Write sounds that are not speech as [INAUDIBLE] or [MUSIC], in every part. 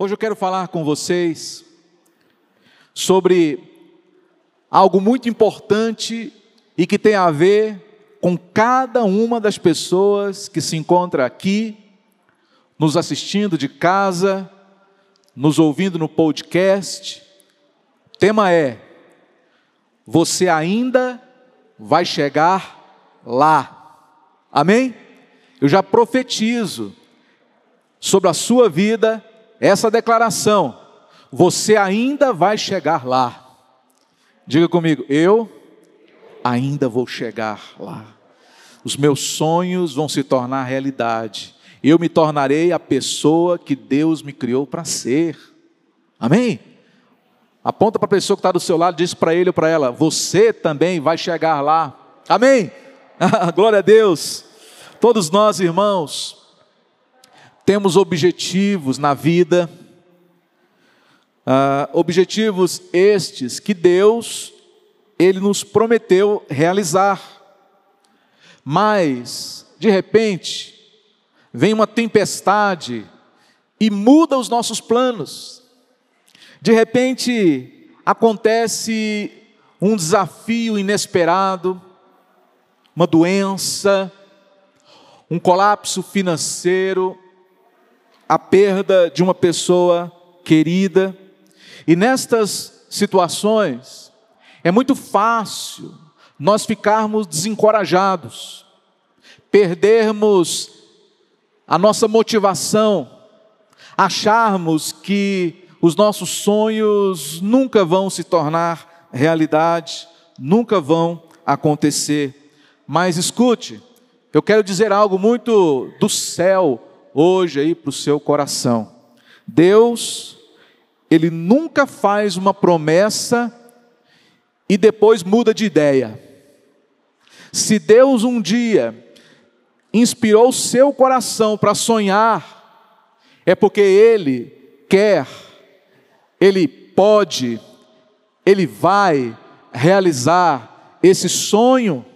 Hoje eu quero falar com vocês sobre algo muito importante e que tem a ver com cada uma das pessoas que se encontra aqui, nos assistindo de casa, nos ouvindo no podcast. O tema é: Você ainda vai chegar lá. Amém? Eu já profetizo sobre a sua vida essa declaração: você ainda vai chegar lá. Diga comigo, eu ainda vou chegar lá. Os meus sonhos vão se tornar realidade. Eu me tornarei a pessoa que Deus me criou para ser. Amém? Aponta para a pessoa que está do seu lado, diz para ele ou para ela: Você também vai chegar lá. Amém? [LAUGHS] Glória a Deus. Todos nós, irmãos, temos objetivos na vida, uh, objetivos estes que Deus, Ele nos prometeu realizar, mas, de repente, vem uma tempestade e muda os nossos planos, de repente, acontece um desafio inesperado, uma doença, um colapso financeiro, a perda de uma pessoa querida. E nestas situações, é muito fácil nós ficarmos desencorajados, perdermos a nossa motivação, acharmos que os nossos sonhos nunca vão se tornar realidade, nunca vão acontecer. Mas escute, eu quero dizer algo muito do céu hoje aí para o seu coração. Deus, Ele nunca faz uma promessa e depois muda de ideia. Se Deus um dia inspirou o seu coração para sonhar, é porque Ele quer, Ele pode, Ele vai realizar esse sonho.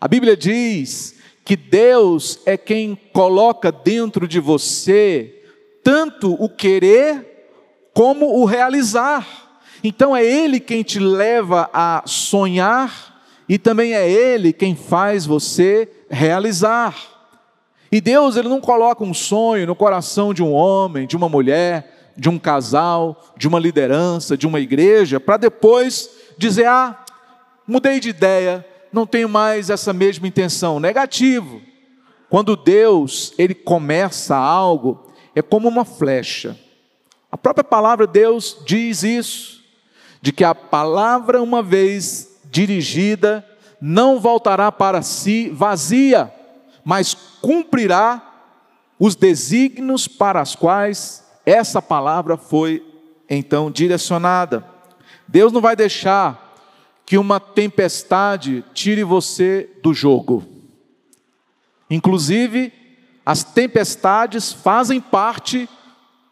A Bíblia diz que Deus é quem coloca dentro de você tanto o querer como o realizar. Então é Ele quem te leva a sonhar e também é Ele quem faz você realizar. E Deus ele não coloca um sonho no coração de um homem, de uma mulher, de um casal, de uma liderança, de uma igreja, para depois dizer: ah, mudei de ideia, não tenho mais essa mesma intenção. Negativo. Quando Deus, ele começa algo, é como uma flecha. A própria palavra Deus diz isso, de que a palavra uma vez dirigida não voltará para si vazia, mas cumprirá os desígnios para os quais essa palavra foi então direcionada. Deus não vai deixar que uma tempestade tire você do jogo. Inclusive, as tempestades fazem parte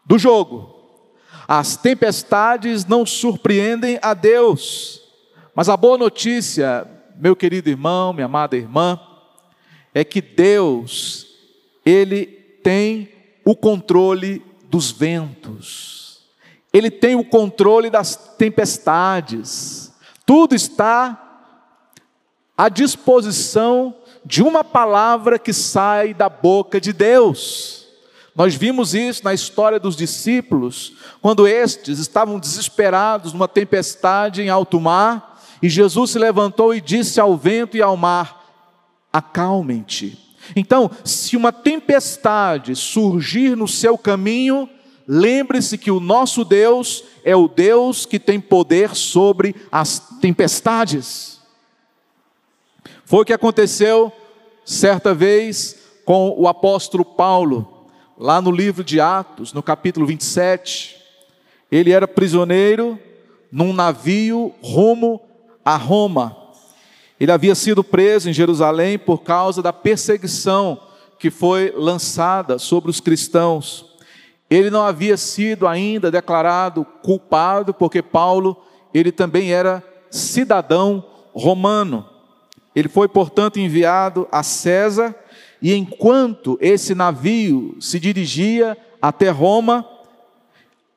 do jogo. As tempestades não surpreendem a Deus. Mas a boa notícia, meu querido irmão, minha amada irmã, é que Deus, Ele tem o controle dos ventos, Ele tem o controle das tempestades, tudo está à disposição de uma palavra que sai da boca de Deus. Nós vimos isso na história dos discípulos, quando estes estavam desesperados numa tempestade em alto mar, e Jesus se levantou e disse ao vento e ao mar: Acalmem-te. Então, se uma tempestade surgir no seu caminho, lembre-se que o nosso Deus é o Deus que tem poder sobre as tempestades. Foi o que aconteceu certa vez com o apóstolo Paulo, lá no livro de Atos, no capítulo 27. Ele era prisioneiro num navio rumo a Roma. Ele havia sido preso em Jerusalém por causa da perseguição que foi lançada sobre os cristãos. Ele não havia sido ainda declarado culpado, porque Paulo, ele também era cidadão romano. Ele foi, portanto, enviado a César, e enquanto esse navio se dirigia até Roma,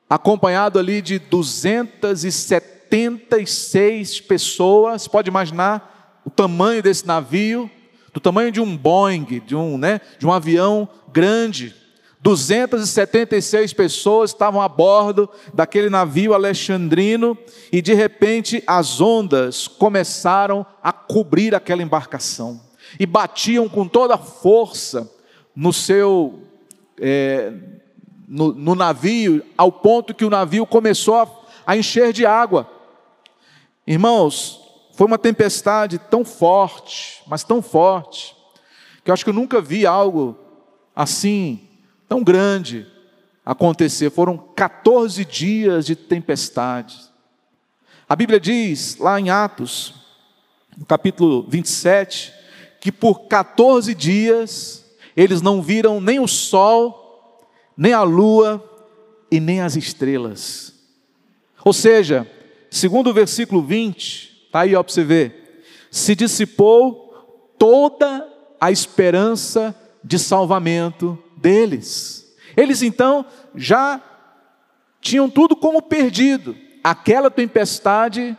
acompanhado ali de 276 pessoas, pode imaginar o tamanho desse navio, do tamanho de um Boeing, de um, né, de um avião grande. 276 pessoas estavam a bordo daquele navio alexandrino e de repente as ondas começaram a cobrir aquela embarcação e batiam com toda a força no seu é, no, no, navio ao ponto que o navio começou a, a encher de água. Irmãos, foi uma tempestade tão forte, mas tão forte, que eu acho que eu nunca vi algo assim, tão grande, acontecer. Foram 14 dias de tempestade. A Bíblia diz, lá em Atos, no capítulo 27, que por 14 dias eles não viram nem o sol, nem a lua e nem as estrelas. Ou seja, segundo o versículo 20, Está aí, ó, para você ver. Se dissipou toda a esperança de salvamento deles. Eles então já tinham tudo como perdido. Aquela tempestade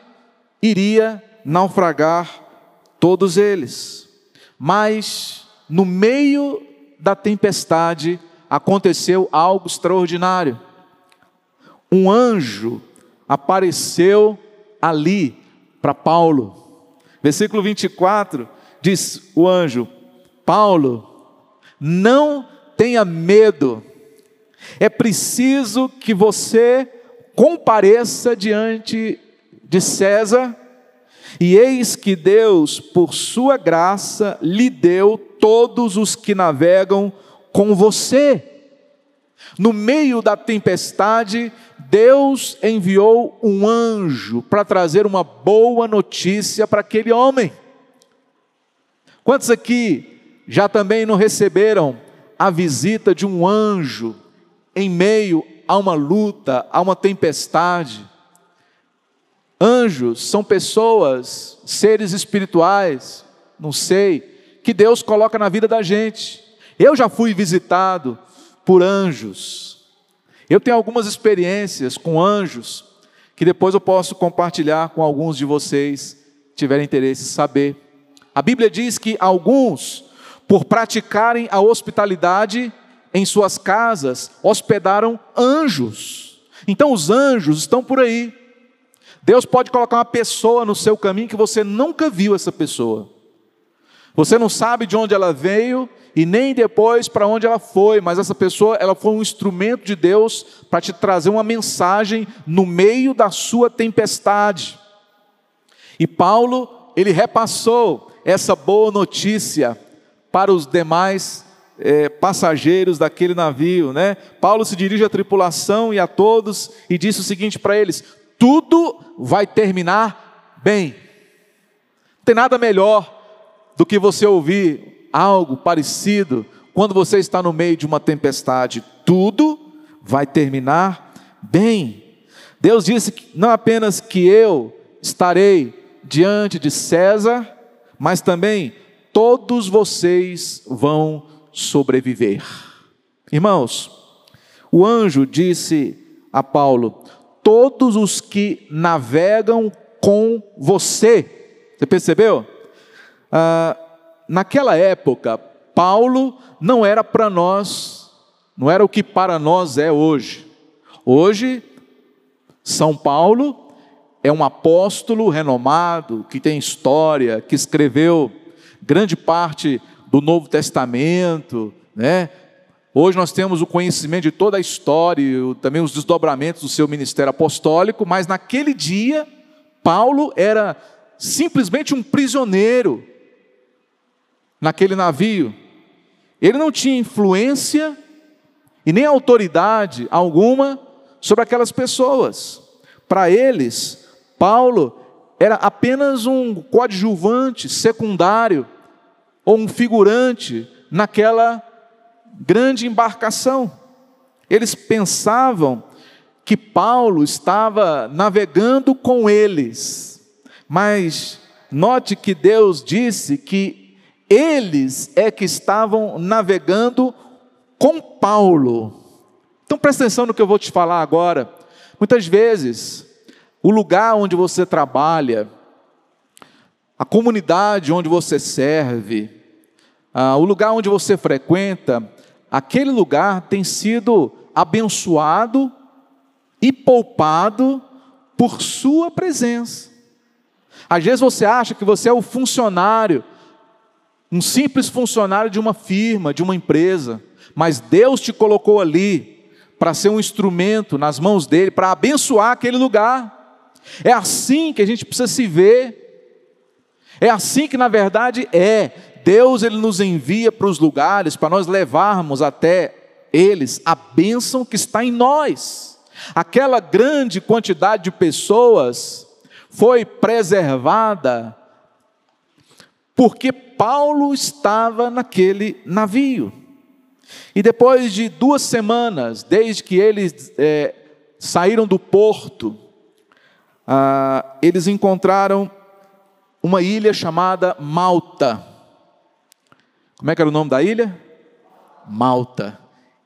iria naufragar todos eles. Mas no meio da tempestade aconteceu algo extraordinário. Um anjo apareceu ali para Paulo. Versículo 24 diz o anjo: Paulo, não tenha medo, é preciso que você compareça diante de César, e eis que Deus, por sua graça, lhe deu todos os que navegam com você. No meio da tempestade, Deus enviou um anjo para trazer uma boa notícia para aquele homem. Quantos aqui já também não receberam a visita de um anjo em meio a uma luta, a uma tempestade? Anjos são pessoas, seres espirituais, não sei, que Deus coloca na vida da gente. Eu já fui visitado por anjos eu tenho algumas experiências com anjos que depois eu posso compartilhar com alguns de vocês, tiverem interesse em saber. A Bíblia diz que alguns, por praticarem a hospitalidade em suas casas, hospedaram anjos. Então os anjos estão por aí. Deus pode colocar uma pessoa no seu caminho que você nunca viu essa pessoa. Você não sabe de onde ela veio, e nem depois para onde ela foi, mas essa pessoa, ela foi um instrumento de Deus para te trazer uma mensagem no meio da sua tempestade. E Paulo, ele repassou essa boa notícia para os demais é, passageiros daquele navio, né? Paulo se dirige à tripulação e a todos e disse o seguinte para eles: tudo vai terminar bem. Não tem nada melhor do que você ouvir algo parecido quando você está no meio de uma tempestade. Tudo vai terminar bem. Deus disse que não apenas que eu estarei diante de César, mas também todos vocês vão sobreviver. Irmãos, o anjo disse a Paulo: todos os que navegam com você. Você percebeu? Ah, naquela época, Paulo não era para nós, não era o que para nós é hoje. Hoje, São Paulo é um apóstolo renomado, que tem história, que escreveu grande parte do Novo Testamento, né? Hoje nós temos o conhecimento de toda a história, também os desdobramentos do seu ministério apostólico, mas naquele dia, Paulo era simplesmente um prisioneiro naquele navio, ele não tinha influência e nem autoridade alguma sobre aquelas pessoas. Para eles, Paulo era apenas um coadjuvante, secundário, ou um figurante naquela grande embarcação. Eles pensavam que Paulo estava navegando com eles, mas note que Deus disse que eles é que estavam navegando com Paulo. Então presta atenção no que eu vou te falar agora. Muitas vezes, o lugar onde você trabalha, a comunidade onde você serve, ah, o lugar onde você frequenta, aquele lugar tem sido abençoado e poupado por sua presença. Às vezes você acha que você é o funcionário, um simples funcionário de uma firma, de uma empresa, mas Deus te colocou ali para ser um instrumento nas mãos dele, para abençoar aquele lugar. É assim que a gente precisa se ver. É assim que na verdade é. Deus ele nos envia para os lugares para nós levarmos até eles a bênção que está em nós. Aquela grande quantidade de pessoas foi preservada porque Paulo estava naquele navio. E depois de duas semanas, desde que eles é, saíram do porto, ah, eles encontraram uma ilha chamada Malta. Como é que era o nome da ilha? Malta.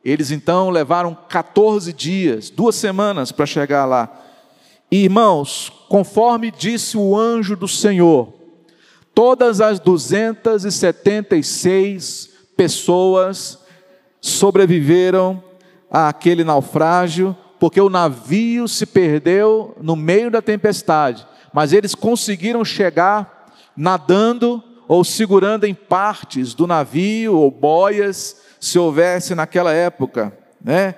Eles então levaram 14 dias, duas semanas para chegar lá. E, irmãos, conforme disse o anjo do Senhor, todas as 276 pessoas sobreviveram àquele naufrágio, porque o navio se perdeu no meio da tempestade, mas eles conseguiram chegar nadando ou segurando em partes do navio ou boias, se houvesse naquela época, né?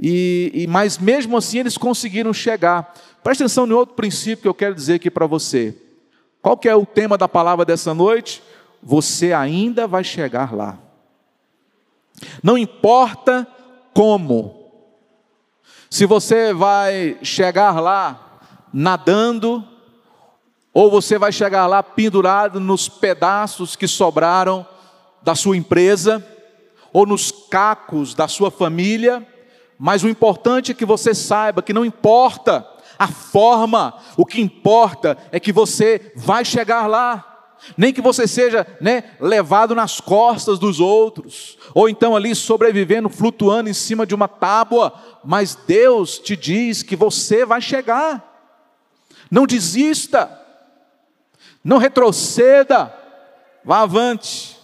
E, e mas mesmo assim eles conseguiram chegar. Presta atenção em outro princípio que eu quero dizer aqui para você. Qual que é o tema da palavra dessa noite? Você ainda vai chegar lá. Não importa como. Se você vai chegar lá nadando, ou você vai chegar lá pendurado nos pedaços que sobraram da sua empresa, ou nos cacos da sua família, mas o importante é que você saiba que não importa a forma, o que importa é que você vai chegar lá nem que você seja né, levado nas costas dos outros, ou então ali sobrevivendo, flutuando em cima de uma tábua, mas Deus te diz que você vai chegar. Não desista, não retroceda, vá avante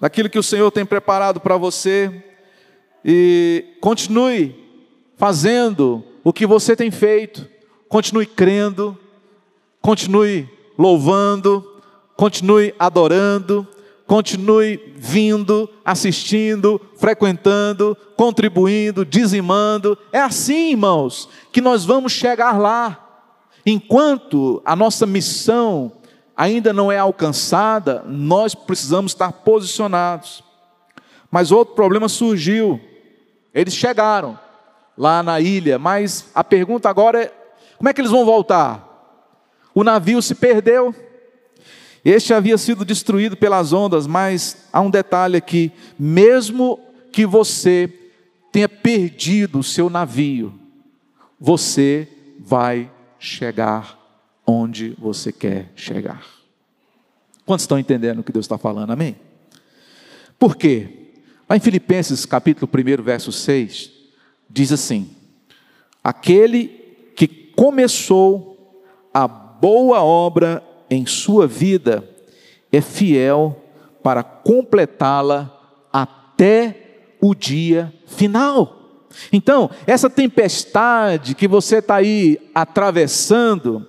daquilo que o Senhor tem preparado para você e continue fazendo o que você tem feito, continue crendo, continue louvando continue adorando, continue vindo, assistindo, frequentando, contribuindo, dizimando. É assim, irmãos, que nós vamos chegar lá. Enquanto a nossa missão ainda não é alcançada, nós precisamos estar posicionados. Mas outro problema surgiu. Eles chegaram lá na ilha, mas a pergunta agora é: como é que eles vão voltar? O navio se perdeu. Este havia sido destruído pelas ondas, mas há um detalhe aqui: mesmo que você tenha perdido o seu navio, você vai chegar onde você quer chegar. Quantos estão entendendo o que Deus está falando? Amém? Por quê? Lá em Filipenses capítulo 1, verso 6, diz assim: Aquele que começou a boa obra em sua vida é fiel para completá-la até o dia final. Então, essa tempestade que você está aí atravessando,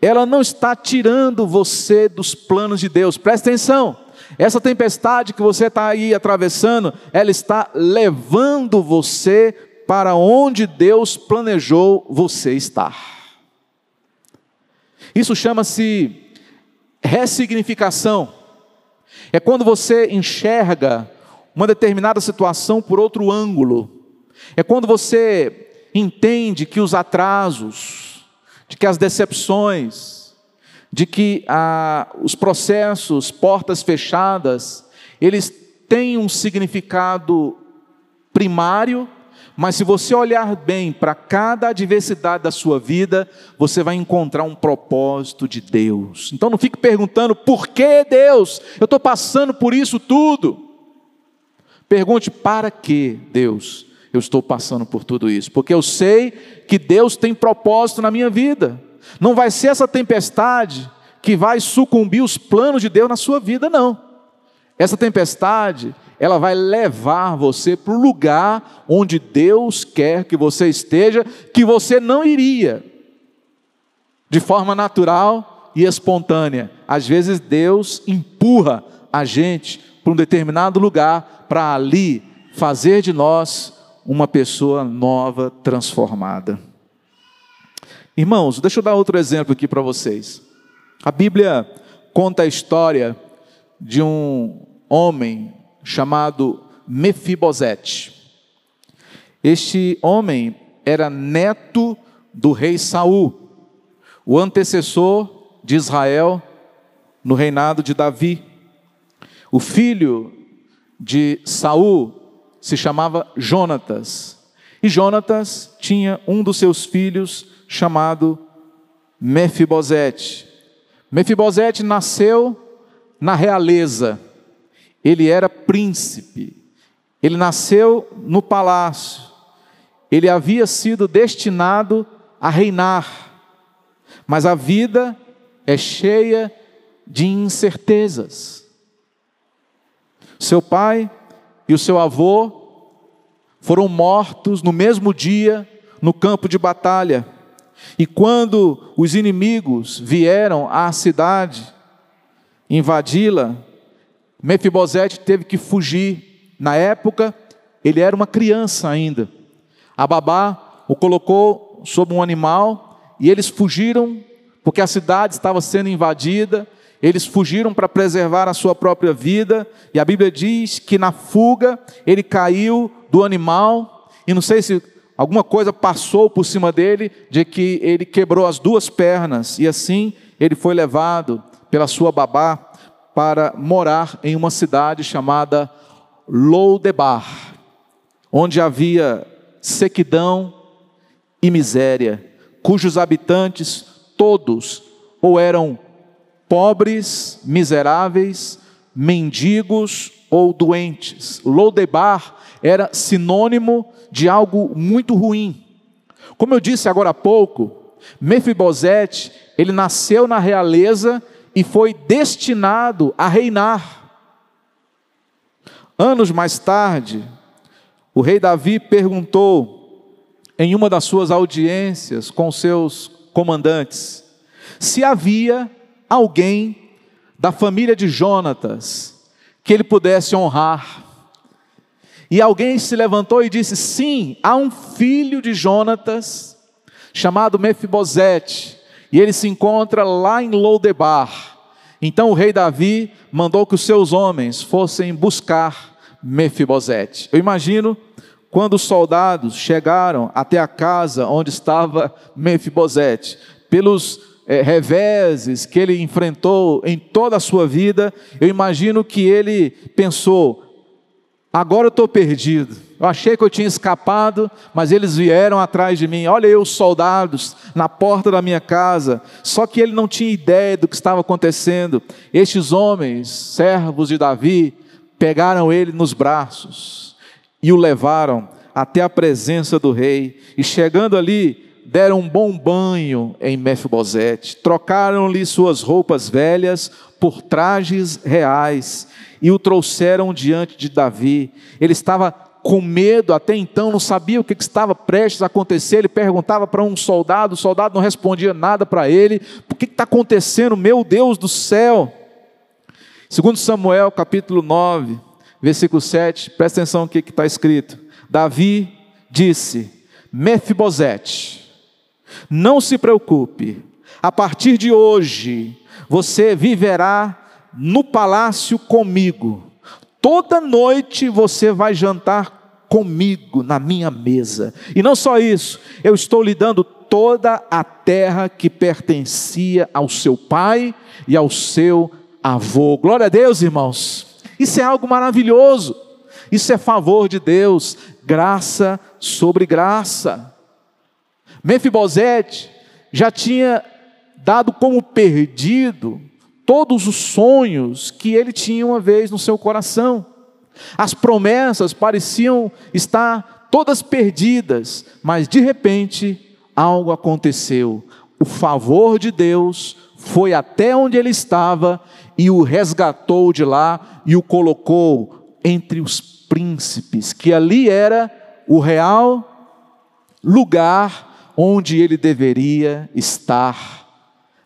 ela não está tirando você dos planos de Deus, presta atenção. Essa tempestade que você está aí atravessando, ela está levando você para onde Deus planejou você estar. Isso chama-se ressignificação é quando você enxerga uma determinada situação por outro ângulo. É quando você entende que os atrasos, de que as decepções, de que ah, os processos, portas fechadas, eles têm um significado primário mas se você olhar bem para cada adversidade da sua vida, você vai encontrar um propósito de Deus. Então não fique perguntando por que Deus, eu estou passando por isso tudo. Pergunte para que Deus eu estou passando por tudo isso, porque eu sei que Deus tem propósito na minha vida. Não vai ser essa tempestade que vai sucumbir os planos de Deus na sua vida, não. Essa tempestade, ela vai levar você para o lugar onde Deus quer que você esteja, que você não iria, de forma natural e espontânea. Às vezes Deus empurra a gente para um determinado lugar, para ali fazer de nós uma pessoa nova, transformada. Irmãos, deixa eu dar outro exemplo aqui para vocês. A Bíblia conta a história de um homem chamado Mefibosete. Este homem era neto do rei Saul, o antecessor de Israel no reinado de Davi. O filho de Saul se chamava Jonatas. E Jonatas tinha um dos seus filhos chamado Mefibosete. Mefibosete nasceu na realeza. Ele era príncipe. Ele nasceu no palácio. Ele havia sido destinado a reinar. Mas a vida é cheia de incertezas. Seu pai e o seu avô foram mortos no mesmo dia no campo de batalha. E quando os inimigos vieram à cidade invadi-la, Mefibosete teve que fugir. Na época, ele era uma criança ainda. A babá o colocou sobre um animal e eles fugiram porque a cidade estava sendo invadida eles fugiram para preservar a sua própria vida, e a Bíblia diz que na fuga ele caiu do animal, e não sei se alguma coisa passou por cima dele, de que ele quebrou as duas pernas, e assim ele foi levado pela sua babá para morar em uma cidade chamada Loudebar, onde havia sequidão e miséria, cujos habitantes todos ou eram pobres, miseráveis, mendigos ou doentes. Lodebar era sinônimo de algo muito ruim. Como eu disse agora há pouco, Mefibosete, ele nasceu na realeza e foi destinado a reinar. Anos mais tarde, o rei Davi perguntou em uma das suas audiências com seus comandantes se havia alguém da família de Jonatas que ele pudesse honrar. E alguém se levantou e disse: Sim, há um filho de Jonatas chamado Mefibosete, e ele se encontra lá em Lodebar. Então o rei Davi mandou que os seus homens fossem buscar Mefibosete. Eu imagino quando os soldados chegaram até a casa onde estava Mefibosete, pelos é, reveses que ele enfrentou em toda a sua vida, eu imagino que ele pensou: agora eu estou perdido. Eu achei que eu tinha escapado, mas eles vieram atrás de mim. Olha eu, os soldados, na porta da minha casa. Só que ele não tinha ideia do que estava acontecendo. Estes homens, servos de Davi, pegaram ele nos braços e o levaram até a presença do rei. E chegando ali, deram um bom banho em Mefibosete, trocaram-lhe suas roupas velhas por trajes reais e o trouxeram diante de Davi. Ele estava com medo, até então não sabia o que estava prestes a acontecer. Ele perguntava para um soldado, o soldado não respondia nada para ele. O que está acontecendo, meu Deus do céu? Segundo Samuel, capítulo 9, versículo 7, presta atenção no que está escrito. Davi disse: Mefibosete, não se preocupe, a partir de hoje você viverá no palácio comigo. Toda noite você vai jantar comigo na minha mesa. E não só isso, eu estou lhe dando toda a terra que pertencia ao seu pai e ao seu avô. Glória a Deus, irmãos. Isso é algo maravilhoso. Isso é favor de Deus, graça sobre graça. Mefibosete já tinha dado como perdido todos os sonhos que ele tinha uma vez no seu coração. As promessas pareciam estar todas perdidas, mas de repente algo aconteceu. O favor de Deus foi até onde ele estava e o resgatou de lá e o colocou entre os príncipes, que ali era o real lugar onde ele deveria estar.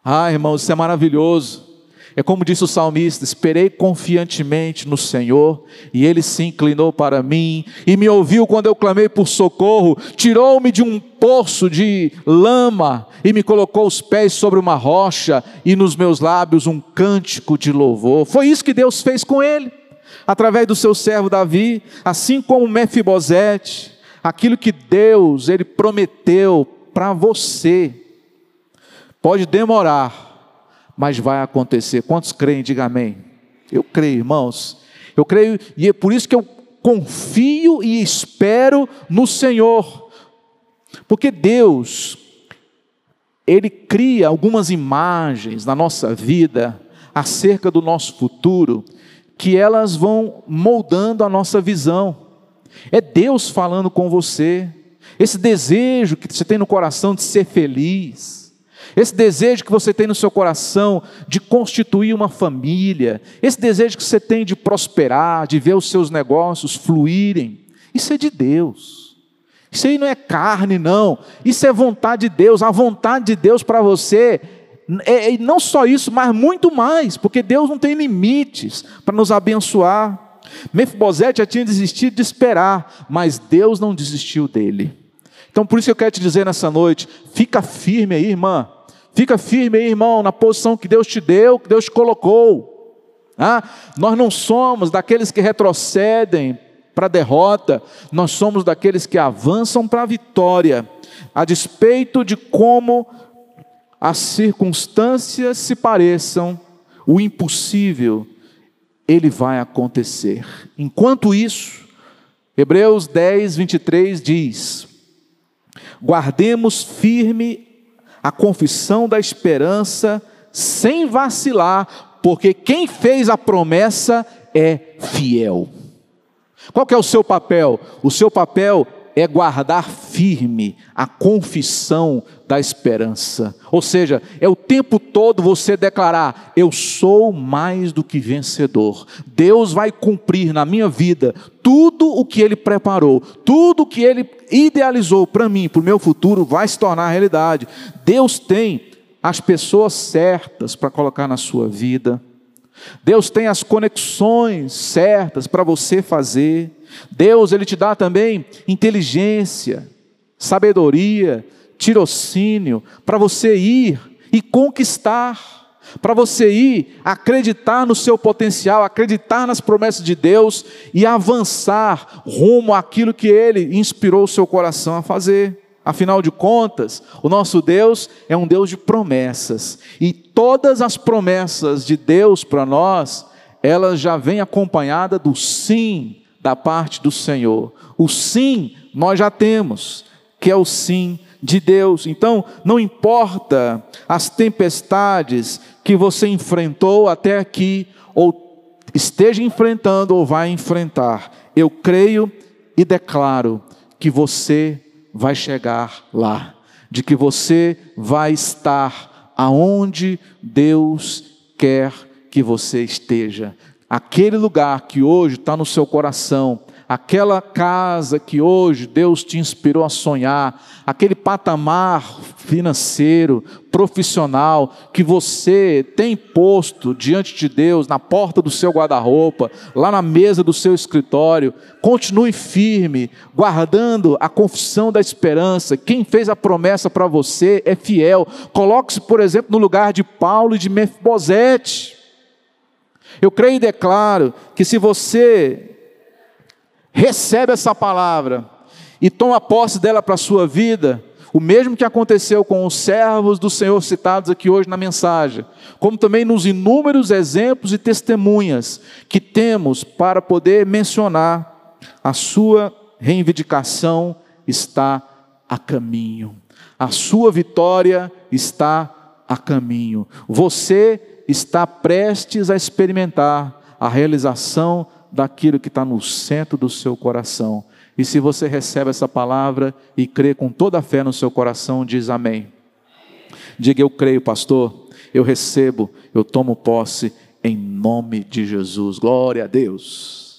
Ah, irmãos, isso é maravilhoso. É como disse o salmista: esperei confiantemente no Senhor, e ele se inclinou para mim e me ouviu quando eu clamei por socorro, tirou-me de um poço de lama e me colocou os pés sobre uma rocha e nos meus lábios um cântico de louvor. Foi isso que Deus fez com ele, através do seu servo Davi, assim como Mefibosete, aquilo que Deus ele prometeu para você. Pode demorar, mas vai acontecer. Quantos creem? Diga amém. Eu creio, irmãos. Eu creio e é por isso que eu confio e espero no Senhor. Porque Deus, Ele cria algumas imagens na nossa vida acerca do nosso futuro, que elas vão moldando a nossa visão. É Deus falando com você, esse desejo que você tem no coração de ser feliz, esse desejo que você tem no seu coração de constituir uma família, esse desejo que você tem de prosperar, de ver os seus negócios fluírem, isso é de Deus. Isso aí não é carne, não. Isso é vontade de Deus. A vontade de Deus para você é, é não só isso, mas muito mais, porque Deus não tem limites para nos abençoar. Mefibosete já tinha desistido de esperar, mas Deus não desistiu dele. Então, por isso eu quero te dizer nessa noite: fica firme aí, irmã. Fica firme aí, irmão, na posição que Deus te deu, que Deus te colocou. Ah, nós não somos daqueles que retrocedem para a derrota, nós somos daqueles que avançam para a vitória, a despeito de como as circunstâncias se pareçam, o impossível, ele vai acontecer. Enquanto isso, Hebreus 10, 23 diz: guardemos firme a confissão da esperança sem vacilar, porque quem fez a promessa é fiel. Qual é o seu papel? O seu papel é guardar firme a confissão da esperança. Ou seja, é o tempo todo você declarar: eu sou mais do que vencedor. Deus vai cumprir na minha vida tudo o que ele preparou, tudo o que ele idealizou para mim, para o meu futuro vai se tornar realidade. Deus tem as pessoas certas para colocar na sua vida. Deus tem as conexões certas para você fazer. Deus ele te dá também inteligência, sabedoria, tirocínio para você ir e conquistar, para você ir acreditar no seu potencial, acreditar nas promessas de Deus e avançar rumo àquilo que ele inspirou o seu coração a fazer. Afinal de contas, o nosso Deus é um Deus de promessas, e todas as promessas de Deus para nós, elas já vêm acompanhada do sim da parte do Senhor. O sim nós já temos, que é o sim de Deus. Então, não importa as tempestades que você enfrentou até aqui, ou esteja enfrentando ou vai enfrentar, eu creio e declaro que você vai chegar lá, de que você vai estar aonde Deus quer que você esteja, aquele lugar que hoje está no seu coração, aquela casa que hoje Deus te inspirou a sonhar, aquele patamar financeiro, profissional que você tem posto diante de Deus, na porta do seu guarda-roupa, lá na mesa do seu escritório, continue firme, guardando a confissão da esperança. Quem fez a promessa para você é fiel. Coloque-se, por exemplo, no lugar de Paulo e de Mefibosete. Eu creio e declaro que se você recebe essa palavra e toma posse dela para a sua vida, o mesmo que aconteceu com os servos do Senhor citados aqui hoje na mensagem, como também nos inúmeros exemplos e testemunhas que temos para poder mencionar, a sua reivindicação está a caminho, a sua vitória está a caminho. Você está prestes a experimentar a realização daquilo que está no centro do seu coração, E se você recebe essa palavra e crê com toda a fé no seu coração, diz amém. Diga eu creio, pastor, eu recebo, eu tomo posse em nome de Jesus. Glória a Deus.